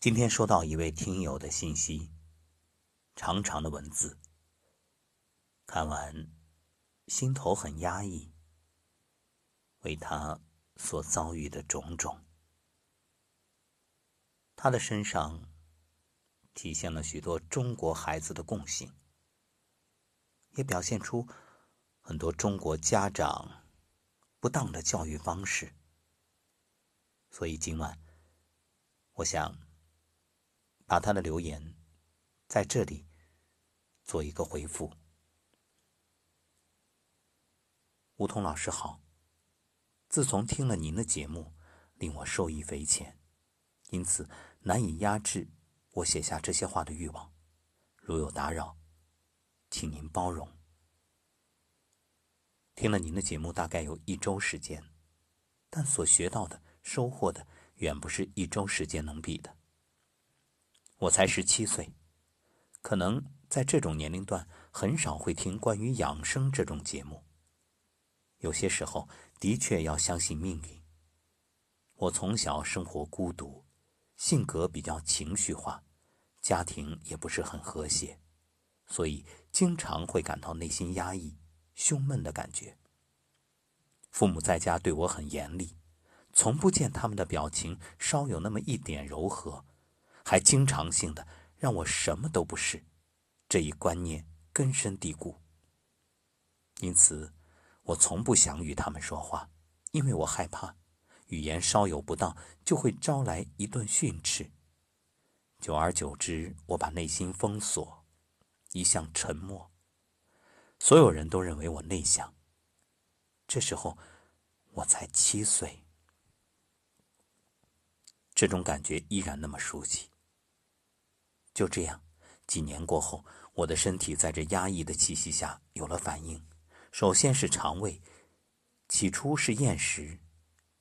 今天收到一位听友的信息，长长的文字，看完心头很压抑，为他所遭遇的种种，他的身上体现了许多中国孩子的共性，也表现出很多中国家长不当的教育方式，所以今晚我想。把他的留言在这里做一个回复。梧桐老师好，自从听了您的节目，令我受益匪浅，因此难以压制我写下这些话的欲望。如有打扰，请您包容。听了您的节目大概有一周时间，但所学到的、收获的，远不是一周时间能比的。我才十七岁，可能在这种年龄段很少会听关于养生这种节目。有些时候的确要相信命运。我从小生活孤独，性格比较情绪化，家庭也不是很和谐，所以经常会感到内心压抑、胸闷的感觉。父母在家对我很严厉，从不见他们的表情稍有那么一点柔和。还经常性的让我什么都不是，这一观念根深蒂固。因此，我从不想与他们说话，因为我害怕语言稍有不当就会招来一顿训斥。久而久之，我把内心封锁，一向沉默。所有人都认为我内向。这时候，我才七岁，这种感觉依然那么熟悉。就这样，几年过后，我的身体在这压抑的气息下有了反应。首先是肠胃，起初是厌食。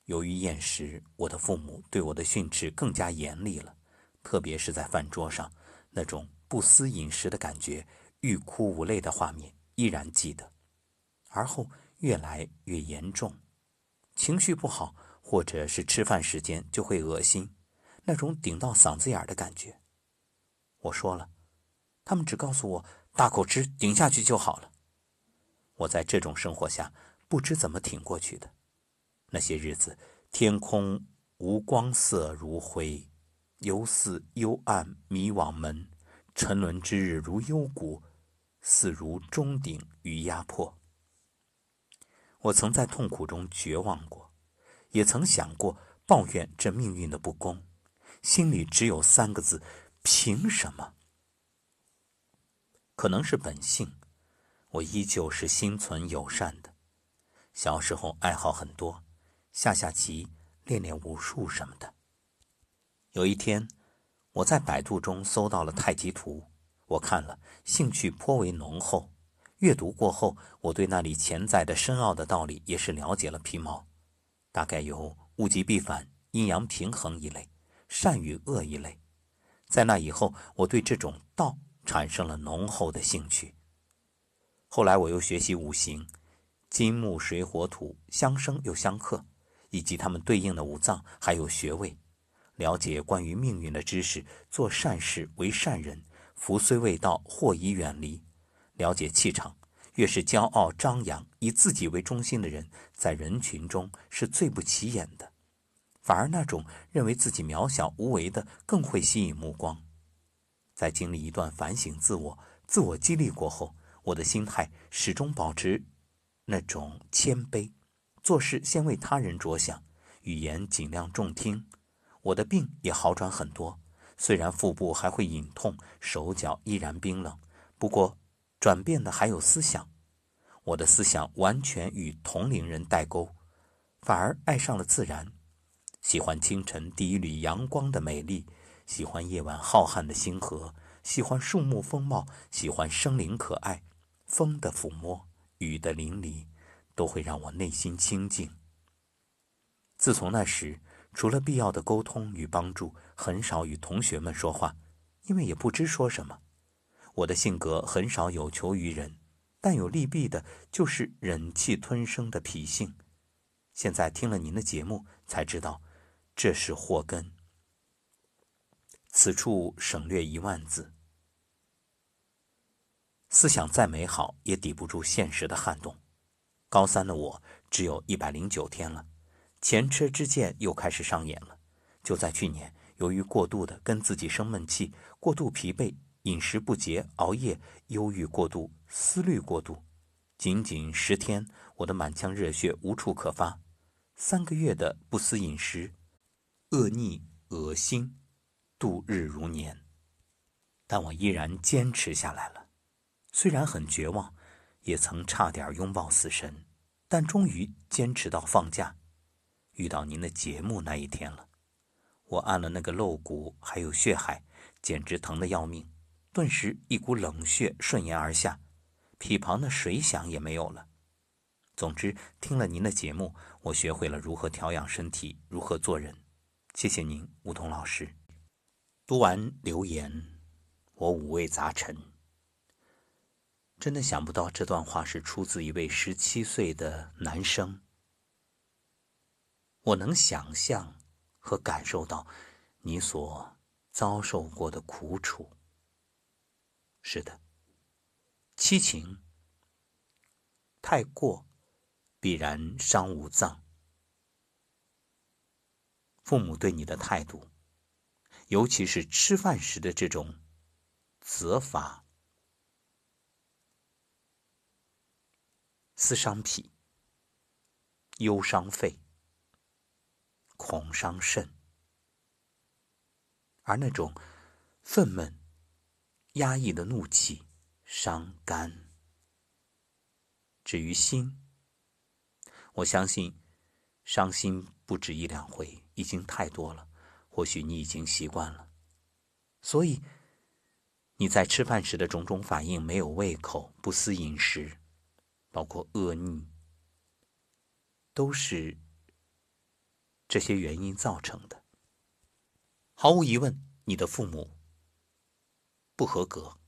由于厌食，我的父母对我的训斥更加严厉了，特别是在饭桌上，那种不思饮食的感觉、欲哭无泪的画面依然记得。而后越来越严重，情绪不好，或者是吃饭时间就会恶心，那种顶到嗓子眼的感觉。我说了，他们只告诉我大口吃，顶下去就好了。我在这种生活下不知怎么挺过去的。那些日子，天空无光色如灰，犹似幽暗迷惘门；沉沦之日如幽谷，似如钟鼎与压迫。我曾在痛苦中绝望过，也曾想过抱怨这命运的不公，心里只有三个字。凭什么？可能是本性，我依旧是心存友善的。小时候爱好很多，下下棋、练练武术什么的。有一天，我在百度中搜到了太极图，我看了，兴趣颇为浓厚。阅读过后，我对那里潜在的深奥的道理也是了解了皮毛。大概有物极必反、阴阳平衡一类，善与恶一类。在那以后，我对这种道产生了浓厚的兴趣。后来我又学习五行，金木水火土相生又相克，以及它们对应的五脏还有穴位，了解关于命运的知识。做善事为善人，福虽未到，祸已远离。了解气场，越是骄傲张扬、以自己为中心的人，在人群中是最不起眼的。反而那种认为自己渺小无为的更会吸引目光。在经历一段反省自我、自我激励过后，我的心态始终保持那种谦卑，做事先为他人着想，语言尽量重听。我的病也好转很多，虽然腹部还会隐痛，手脚依然冰冷，不过转变的还有思想。我的思想完全与同龄人代沟，反而爱上了自然。喜欢清晨第一缕阳光的美丽，喜欢夜晚浩瀚的星河，喜欢树木风貌，喜欢生灵可爱，风的抚摸，雨的淋漓，都会让我内心清静。自从那时，除了必要的沟通与帮助，很少与同学们说话，因为也不知说什么。我的性格很少有求于人，但有利弊的，就是忍气吞声的脾性。现在听了您的节目，才知道。这是祸根。此处省略一万字。思想再美好，也抵不住现实的撼动。高三的我只有一百零九天了，前车之鉴又开始上演了。就在去年，由于过度的跟自己生闷气，过度疲惫，饮食不节，熬夜，忧郁过度，思虑过度，仅仅十天，我的满腔热血无处可发。三个月的不思饮食，恶逆恶心，度日如年。但我依然坚持下来了。虽然很绝望，也曾差点拥抱死神，但终于坚持到放假，遇到您的节目那一天了。我按了那个漏骨，还有血海，简直疼得要命。顿时一股冷血顺延而下，皮旁的水响也没有了。总之，听了您的节目，我学会了如何调养身体，如何做人。谢谢您，梧桐老师。读完留言，我五味杂陈。真的想不到这段话是出自一位十七岁的男生。我能想象和感受到你所遭受过的苦楚。是的，七情太过，必然伤五脏。父母对你的态度，尤其是吃饭时的这种责罚。思伤脾，忧伤肺，恐伤肾，而那种愤懑、压抑的怒气伤肝。至于心，我相信伤心不止一两回，已经太多了。或许你已经习惯了，所以你在吃饭时的种种反应，没有胃口，不思饮食。包括恶逆，都是这些原因造成的。毫无疑问，你的父母不合格，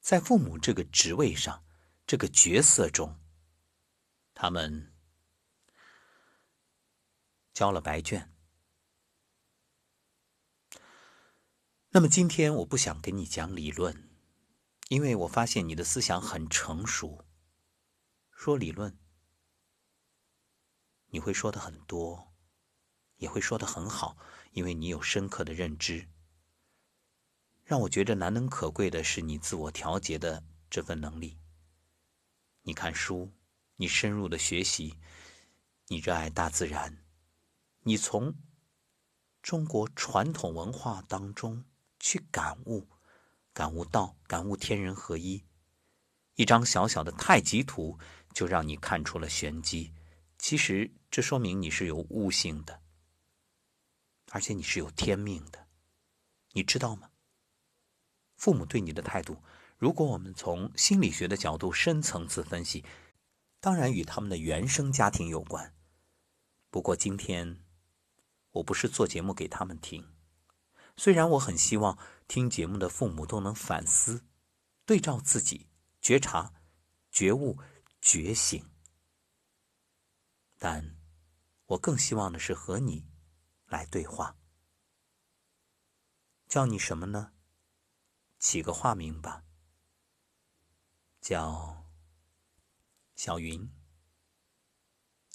在父母这个职位上、这个角色中，他们交了白卷。那么今天，我不想跟你讲理论。因为我发现你的思想很成熟，说理论你会说的很多，也会说的很好，因为你有深刻的认知。让我觉得难能可贵的是你自我调节的这份能力。你看书，你深入的学习，你热爱大自然，你从中国传统文化当中去感悟。感悟道，感悟天人合一。一张小小的太极图就让你看出了玄机。其实这说明你是有悟性的，而且你是有天命的。你知道吗？父母对你的态度，如果我们从心理学的角度深层次分析，当然与他们的原生家庭有关。不过今天我不是做节目给他们听。虽然我很希望听节目的父母都能反思、对照自己、觉察、觉悟、觉醒，但我更希望的是和你来对话。叫你什么呢？起个化名吧，叫小云，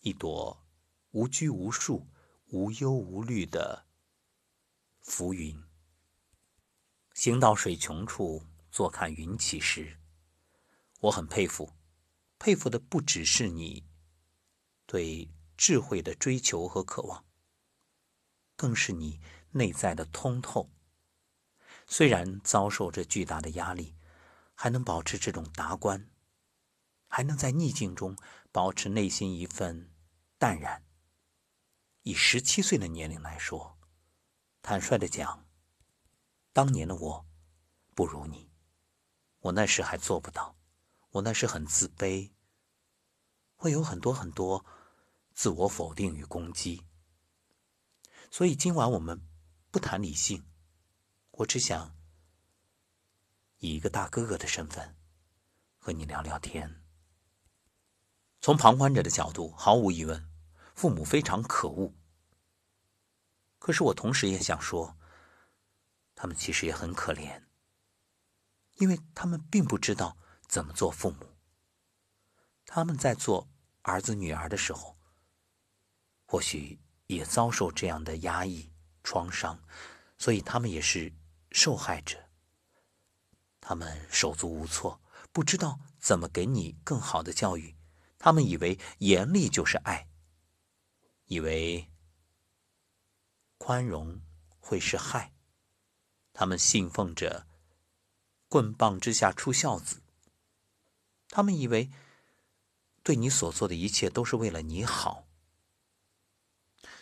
一朵无拘无束、无忧无虑的。浮云，行到水穷处，坐看云起时。我很佩服，佩服的不只是你对智慧的追求和渴望，更是你内在的通透。虽然遭受着巨大的压力，还能保持这种达观，还能在逆境中保持内心一份淡然。以十七岁的年龄来说。坦率的讲，当年的我不如你，我那时还做不到，我那时很自卑，会有很多很多自我否定与攻击。所以今晚我们不谈理性，我只想以一个大哥哥的身份和你聊聊天。从旁观者的角度，毫无疑问，父母非常可恶。可是我同时也想说，他们其实也很可怜，因为他们并不知道怎么做父母。他们在做儿子女儿的时候，或许也遭受这样的压抑创伤，所以他们也是受害者。他们手足无措，不知道怎么给你更好的教育。他们以为严厉就是爱，以为宽容会是害。他们信奉着“棍棒之下出孝子”。他们以为对你所做的一切都是为了你好。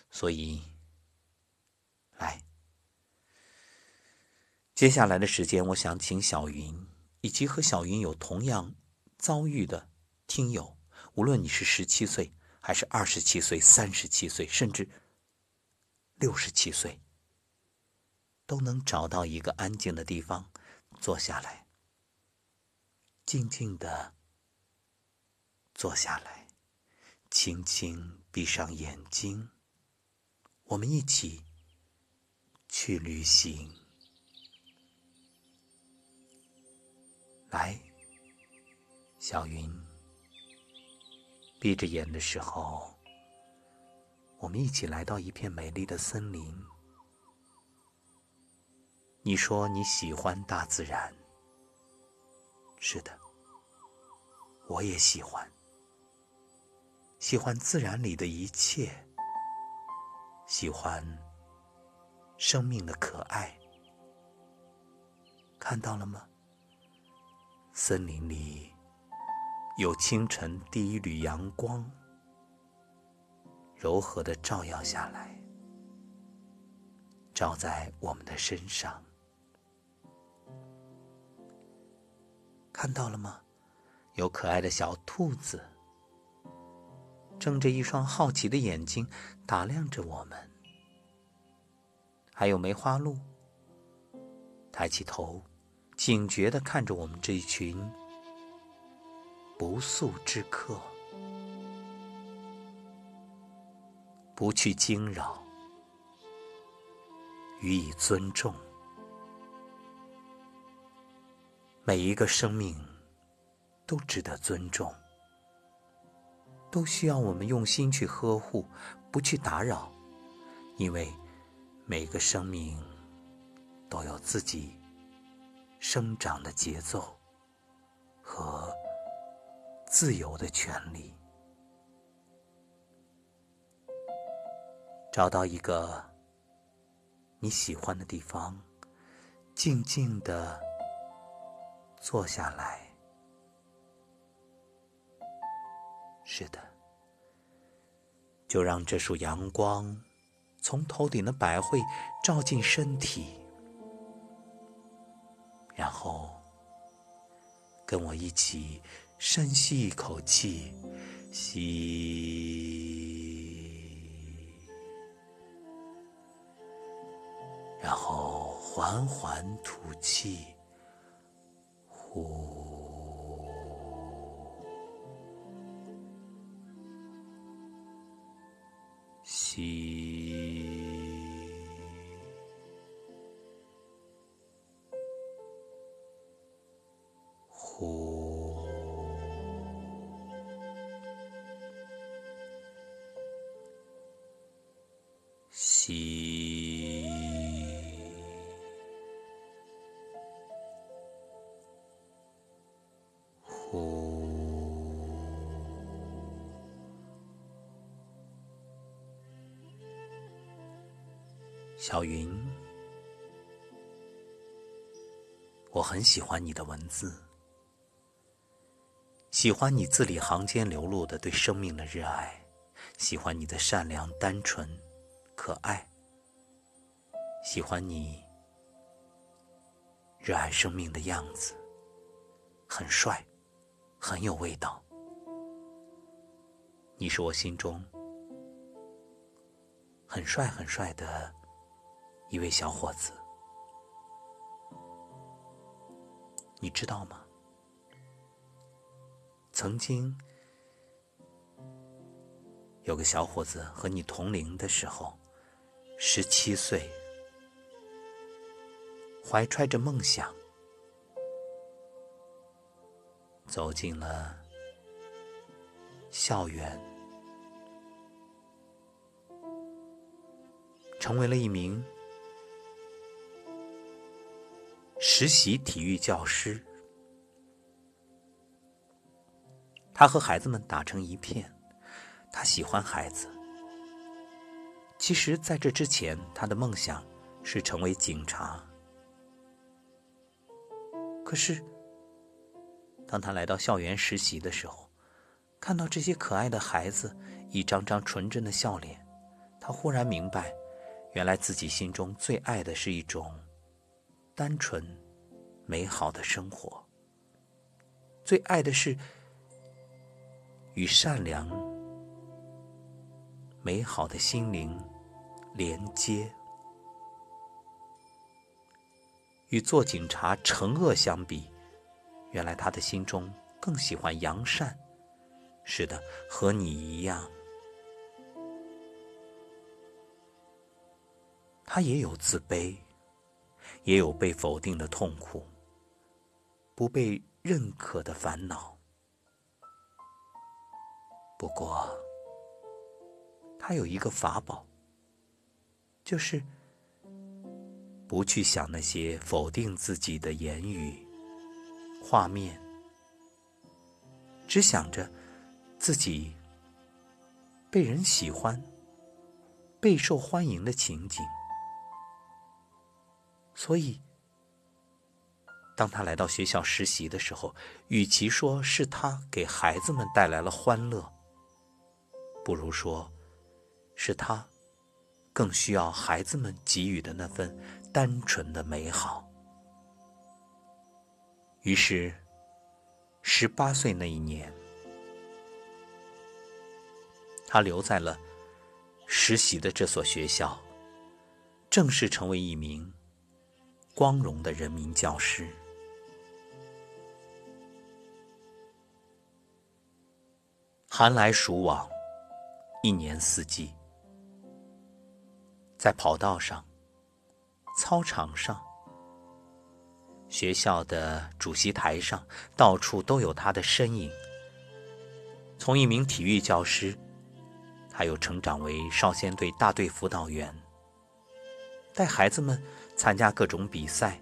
所以，来，接下来的时间，我想请小云以及和小云有同样遭遇的听友。无论你是十七岁，还是二十七岁、三十七岁，甚至六十七岁，都能找到一个安静的地方坐下来，静静的坐下来，轻轻闭上眼睛，我们一起去旅行。来，小云。闭着眼的时候，我们一起来到一片美丽的森林。你说你喜欢大自然，是的，我也喜欢，喜欢自然里的一切，喜欢生命的可爱。看到了吗？森林里。有清晨第一缕阳光，柔和的照耀下来，照在我们的身上。看到了吗？有可爱的小兔子，睁着一双好奇的眼睛打量着我们。还有梅花鹿，抬起头，警觉的看着我们这一群。不速之客，不去惊扰，予以尊重。每一个生命都值得尊重，都需要我们用心去呵护，不去打扰，因为每个生命都有自己生长的节奏和。自由的权利，找到一个你喜欢的地方，静静的坐下来。是的，就让这束阳光从头顶的百会照进身体，然后跟我一起。深吸一口气，吸，然后缓缓吐气，呼，吸，小云，我很喜欢你的文字，喜欢你字里行间流露的对生命的热爱，喜欢你的善良单纯。可爱，喜欢你热爱生命的样子，很帅，很有味道。你是我心中很帅很帅的一位小伙子，你知道吗？曾经有个小伙子和你同龄的时候。十七岁，怀揣着梦想，走进了校园，成为了一名实习体育教师。他和孩子们打成一片，他喜欢孩子。其实，在这之前，他的梦想是成为警察。可是，当他来到校园实习的时候，看到这些可爱的孩子一张张纯真的笑脸，他忽然明白，原来自己心中最爱的是一种单纯、美好的生活，最爱的是。与善良、美好的心灵连接，与做警察惩恶相比，原来他的心中更喜欢扬善。是的，和你一样，他也有自卑，也有被否定的痛苦，不被认可的烦恼。不过，他有一个法宝，就是不去想那些否定自己的言语、画面，只想着自己被人喜欢、备受欢迎的情景。所以，当他来到学校实习的时候，与其说是他给孩子们带来了欢乐，不如说，是他更需要孩子们给予的那份单纯的美好。于是，十八岁那一年，他留在了实习的这所学校，正式成为一名光荣的人民教师。寒来暑往。一年四季，在跑道上、操场上、学校的主席台上，到处都有他的身影。从一名体育教师，他又成长为少先队大队辅导员，带孩子们参加各种比赛，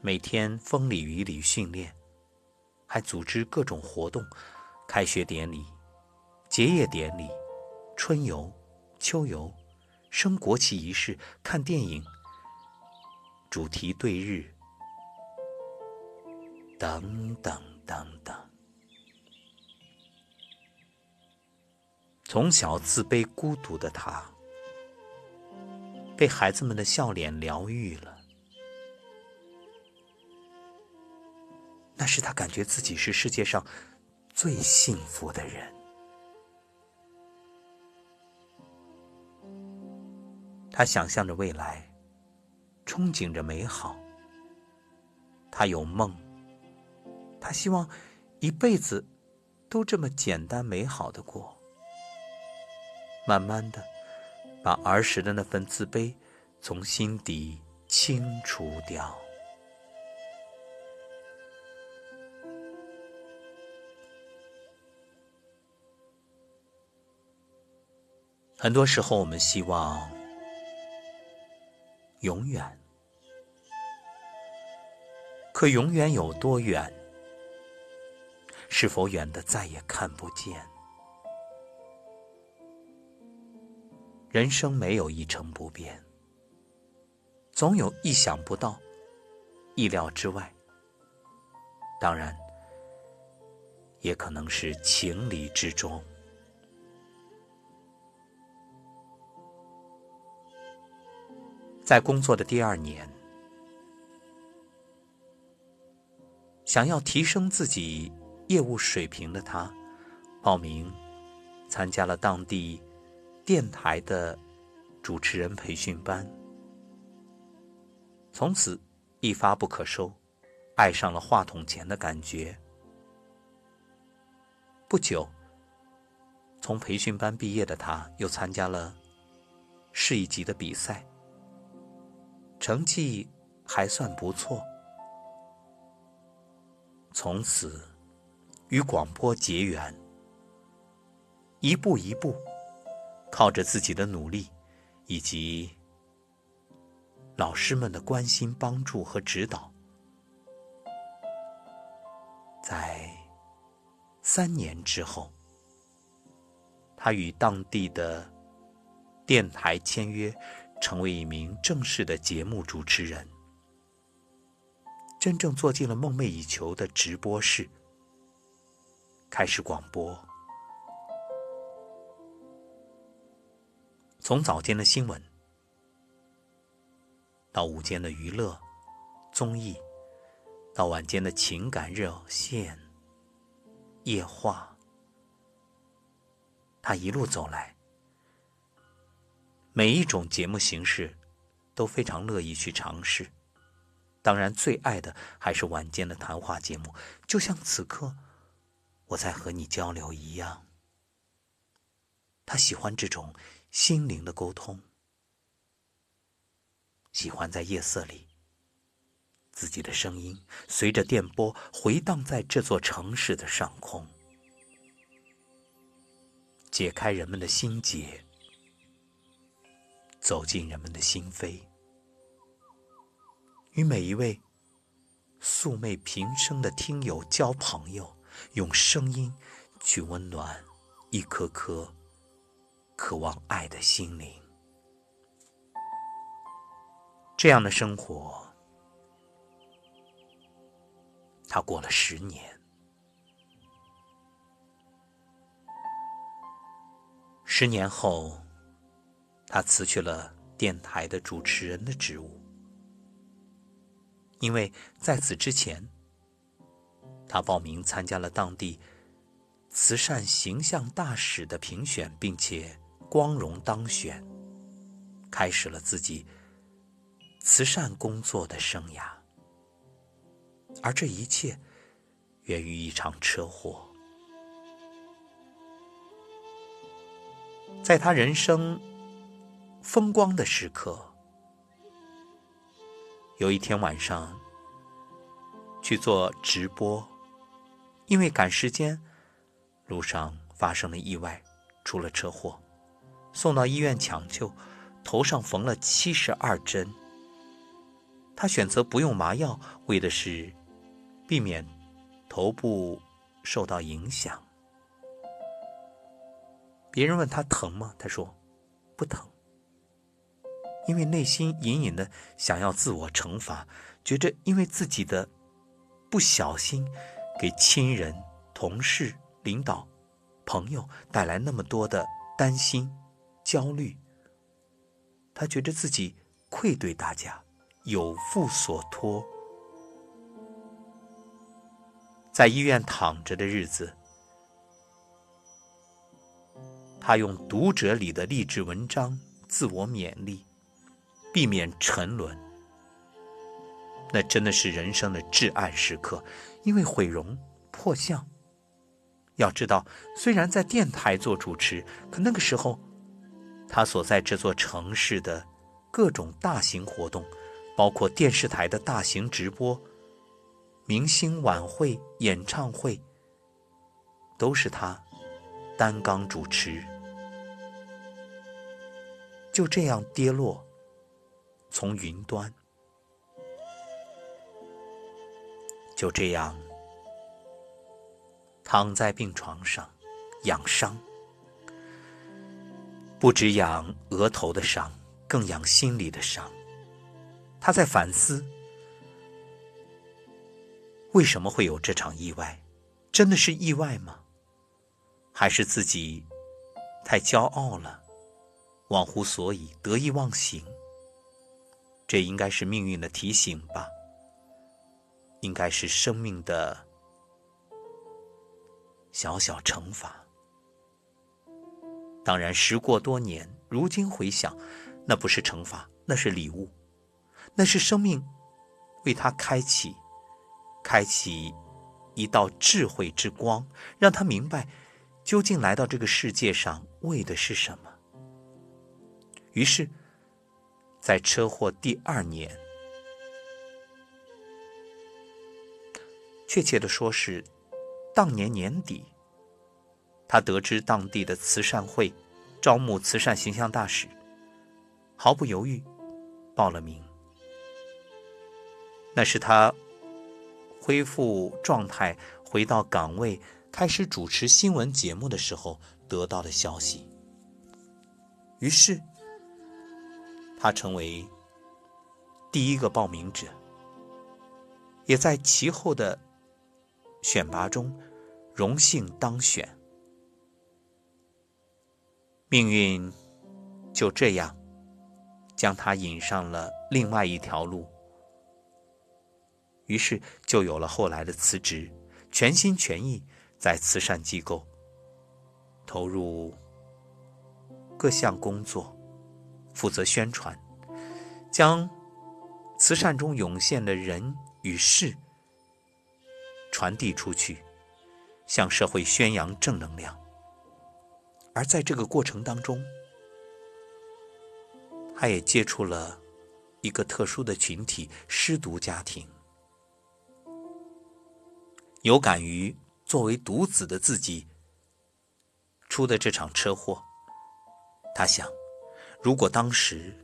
每天风里雨里训练，还组织各种活动，开学典礼、结业典礼。春游、秋游、升国旗仪式、看电影、主题对日，等等等等。从小自卑孤独的他，被孩子们的笑脸疗愈了。那是他感觉自己是世界上最幸福的人。他想象着未来，憧憬着美好。他有梦，他希望一辈子都这么简单美好的过。慢慢的，把儿时的那份自卑从心底清除掉。很多时候，我们希望。永远，可永远有多远？是否远的再也看不见？人生没有一成不变，总有意想不到、意料之外，当然，也可能是情理之中。在工作的第二年，想要提升自己业务水平的他，报名参加了当地电台的主持人培训班，从此一发不可收，爱上了话筒前的感觉。不久，从培训班毕业的他，又参加了市一级的比赛。成绩还算不错。从此与广播结缘，一步一步，靠着自己的努力，以及老师们的关心、帮助和指导，在三年之后，他与当地的电台签约，成为一名正式的节目主持人。真正坐进了梦寐以求的直播室，开始广播。从早间的新闻，到午间的娱乐、综艺，到晚间的情感热线、夜话，他一路走来，每一种节目形式都非常乐意去尝试。当然，最爱的还是晚间的谈话节目，就像此刻我在和你交流一样。他喜欢这种心灵的沟通，喜欢在夜色里，自己的声音随着电波回荡在这座城市的上空，解开人们的心结，走进人们的心扉。与每一位素昧平生的听友交朋友，用声音去温暖一颗颗渴望爱的心灵。这样的生活，他过了十年。十年后，他辞去了电台的主持人的职务。因为在此之前，他报名参加了当地慈善形象大使的评选，并且光荣当选，开始了自己慈善工作的生涯。而这一切源于一场车祸，在他人生风光的时刻。有一天晚上去做直播，因为赶时间，路上发生了意外，出了车祸，送到医院抢救，头上缝了七十二针。他选择不用麻药，为的是避免头部受到影响。别人问他疼吗？他说不疼。因为内心隐隐的想要自我惩罚，觉着因为自己的不小心，给亲人、同事、领导、朋友带来那么多的担心、焦虑，他觉得自己愧对大家，有负所托。在医院躺着的日子，他用《读者》里的励志文章自我勉励。避免沉沦，那真的是人生的至暗时刻，因为毁容破相。要知道，虽然在电台做主持，可那个时候，他所在这座城市的各种大型活动，包括电视台的大型直播、明星晚会、演唱会，都是他担纲主持。就这样跌落。从云端，就这样躺在病床上养伤，不止养额头的伤，更养心里的伤。他在反思：为什么会有这场意外？真的是意外吗？还是自己太骄傲了，忘乎所以，得意忘形？这应该是命运的提醒吧，应该是生命的小小惩罚。当然，时过多年，如今回想，那不是惩罚，那是礼物，那是生命为他开启、开启一道智慧之光，让他明白究竟来到这个世界上为的是什么。于是。在车祸第二年，确切的说是当年年底，他得知当地的慈善会招募慈善形象大使，毫不犹豫报了名。那是他恢复状态、回到岗位、开始主持新闻节目的时候得到的消息。于是，他成为第一个报名者，也在其后的选拔中荣幸当选。命运就这样将他引上了另外一条路。于是就有了后来的辞职，全心全意在慈善机构投入各项工作，负责宣传，将慈善中涌现的人与事传递出去，向社会宣扬正能量。而在这个过程当中，他也接触了一个特殊的群体——失独家庭。有感于作为独子的自己出的这场车祸，他想：如果当时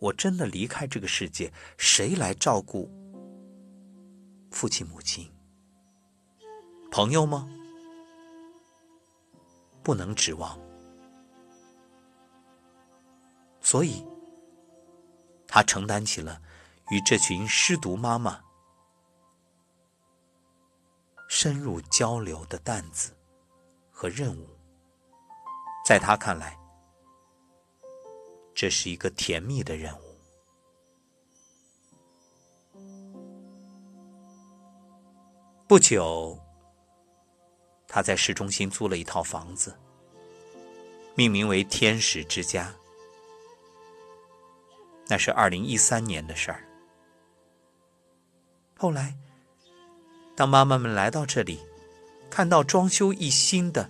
我真的离开这个世界，谁来照顾父亲母亲？朋友吗？不能指望。所以，他承担起了与这群失独妈妈。深入交流的担子和任务，在他看来，这是一个甜蜜的任务。不久，他在市中心租了一套房子，命名为“天使之家”。那是二零一三年的事儿。后来。当妈妈们来到这里，看到装修一新的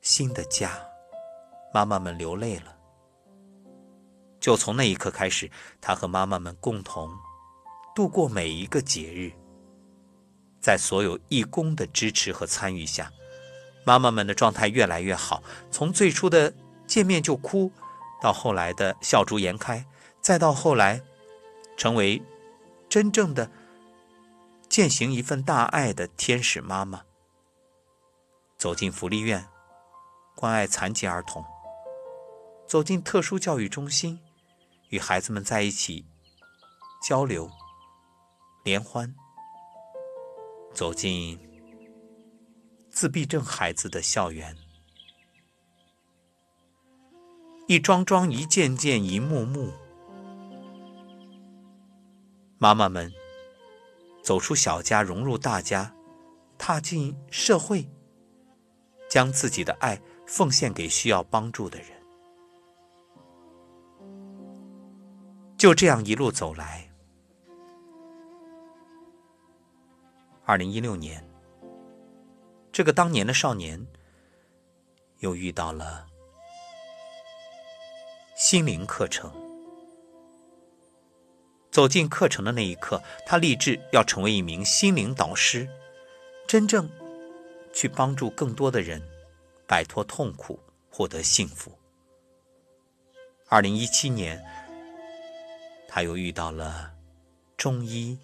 新的家，妈妈们流泪了。就从那一刻开始，他和妈妈们共同度过每一个节日。在所有义工的支持和参与下，妈妈们的状态越来越好。从最初的见面就哭，到后来的笑逐颜开，再到后来成为真正的。践行一份大爱的天使妈妈，走进福利院，关爱残疾儿童；走进特殊教育中心，与孩子们在一起交流、联欢；走进自闭症孩子的校园，一桩桩、一件件、一幕幕，妈妈们。走出小家，融入大家，踏进社会，将自己的爱奉献给需要帮助的人。就这样一路走来，二零一六年，这个当年的少年又遇到了心灵课程。走进课程的那一刻，他立志要成为一名心灵导师，真正去帮助更多的人摆脱痛苦，获得幸福。二零一七年，他又遇到了中医，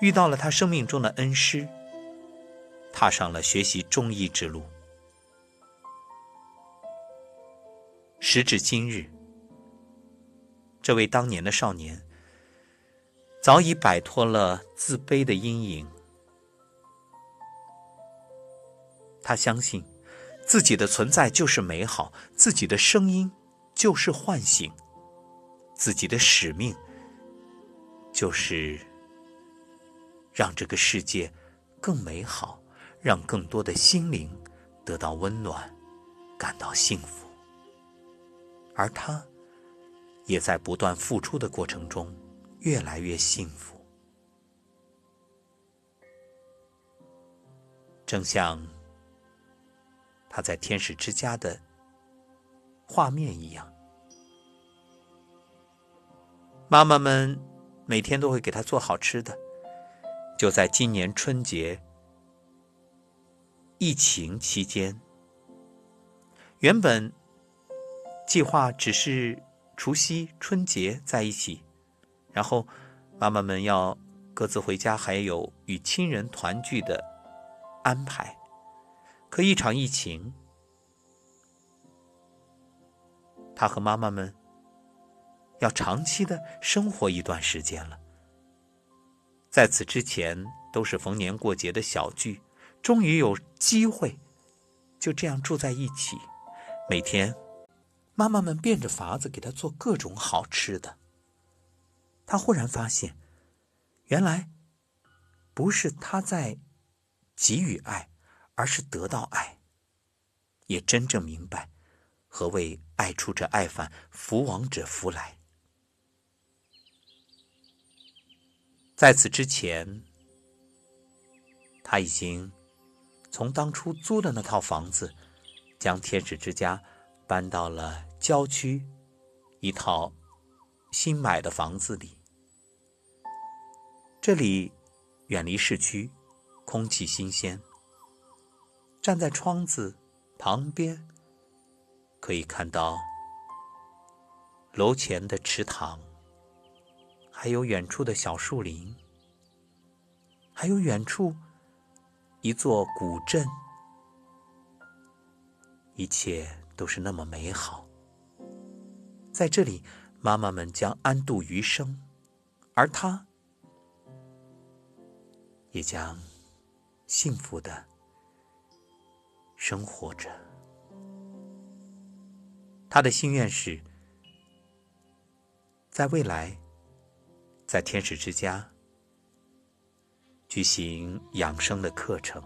遇到了他生命中的恩师，踏上了学习中医之路。时至今日，这位当年的少年。早已摆脱了自卑的阴影。他相信，自己的存在就是美好，自己的声音就是唤醒，自己的使命就是让这个世界更美好，让更多的心灵得到温暖，感到幸福。而他，也在不断付出的过程中。越来越幸福，正像他在天使之家的画面一样。妈妈们每天都会给他做好吃的，就在今年春节疫情期间，原本计划只是除夕、春节在一起，然后妈妈们要各自回家，还有与亲人团聚的安排。可一场疫情，他和妈妈们要长期的生活一段时间了。在此之前，都是逢年过节的小聚，终于有机会就这样住在一起。每天，妈妈们变着法子给他做各种好吃的。他忽然发现，原来不是他在给予爱，而是得到爱。也真正明白何谓“爱出者爱返，福往者福来”。在此之前，他已经从当初租的那套房子，将天使之家搬到了郊区一套新买的房子里。这里远离市区，空气新鲜。站在窗子旁边，可以看到楼前的池塘。还有远处的小树林，还有远处一座古镇，一切都是那么美好。在这里，妈妈们将安度余生，而他也将幸福的生活着。他的心愿是，在未来。在天使之家举行养生的课程，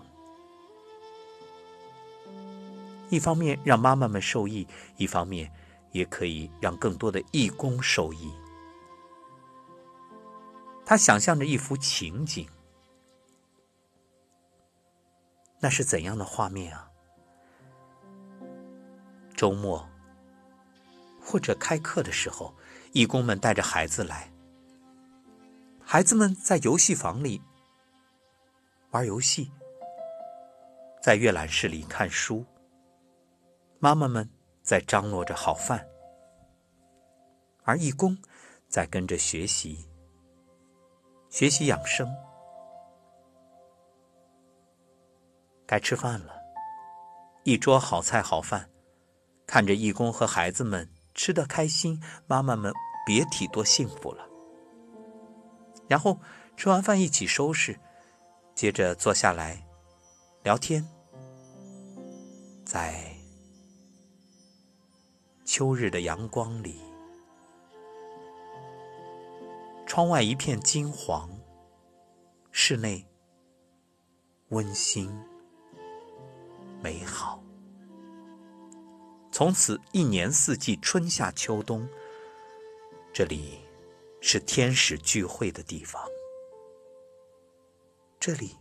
一方面让妈妈们受益，一方面也可以让更多的义工受益。他想象着一幅情景，那是怎样的画面啊？周末或者开课的时候，义工们带着孩子来。孩子们在游戏房里玩游戏，在阅览室里看书。妈妈们在张罗着好饭，而义工在跟着学习，学习养生。该吃饭了，一桌好菜好饭，看着义工和孩子们吃得开心，妈妈们别提多幸福了。然后吃完饭一起收拾，接着坐下来聊天。在秋日的阳光里，窗外一片金黄，室内温馨美好。从此一年四季，春夏秋冬，这里。是天使聚会的地方，这里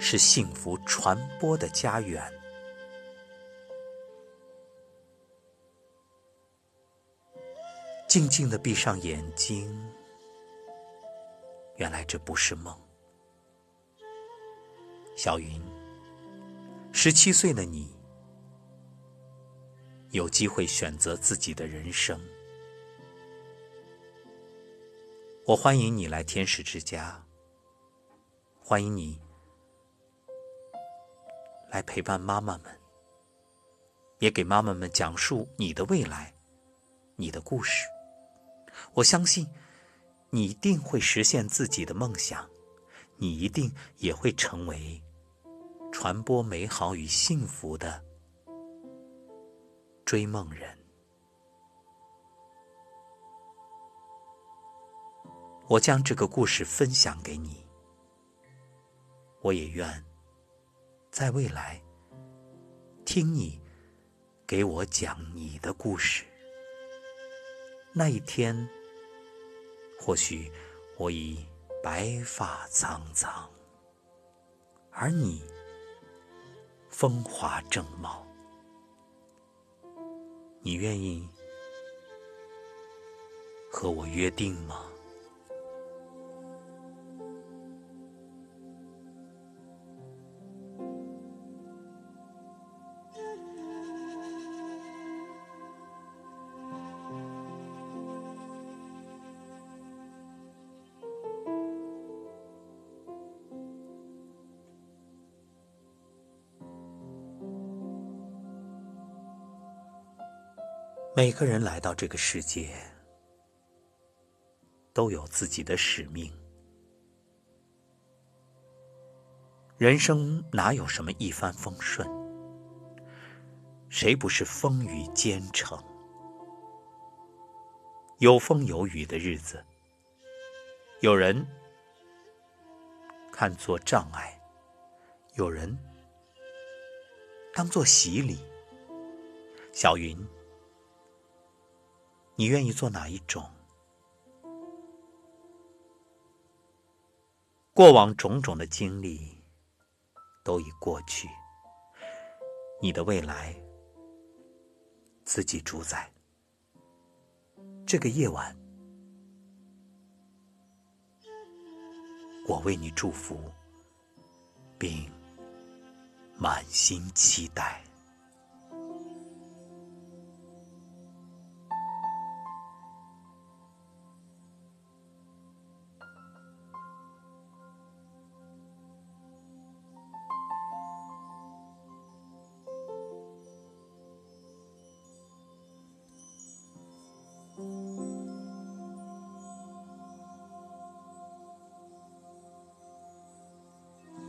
是幸福传播的家园。静静的闭上眼睛，原来这不是梦。小云，十七岁的你，有机会选择自己的人生。我欢迎你来天使之家，欢迎你来陪伴妈妈们，也给妈妈们讲述你的未来，你的故事。我相信你一定会实现自己的梦想，你一定也会成为传播美好与幸福的追梦人。我将这个故事分享给你，我也愿在未来听你给我讲你的故事。那一天，或许我已白发苍苍，而你风华正茂。你愿意和我约定吗？每个人来到这个世界，都有自己的使命。人生哪有什么一帆风顺？谁不是风雨兼程？有风有雨的日子，有人看作障碍，有人当作洗礼。小云。你愿意做哪一种？过往种种的经历都已过去，你的未来自己主宰。这个夜晚，我为你祝福，并满心期待。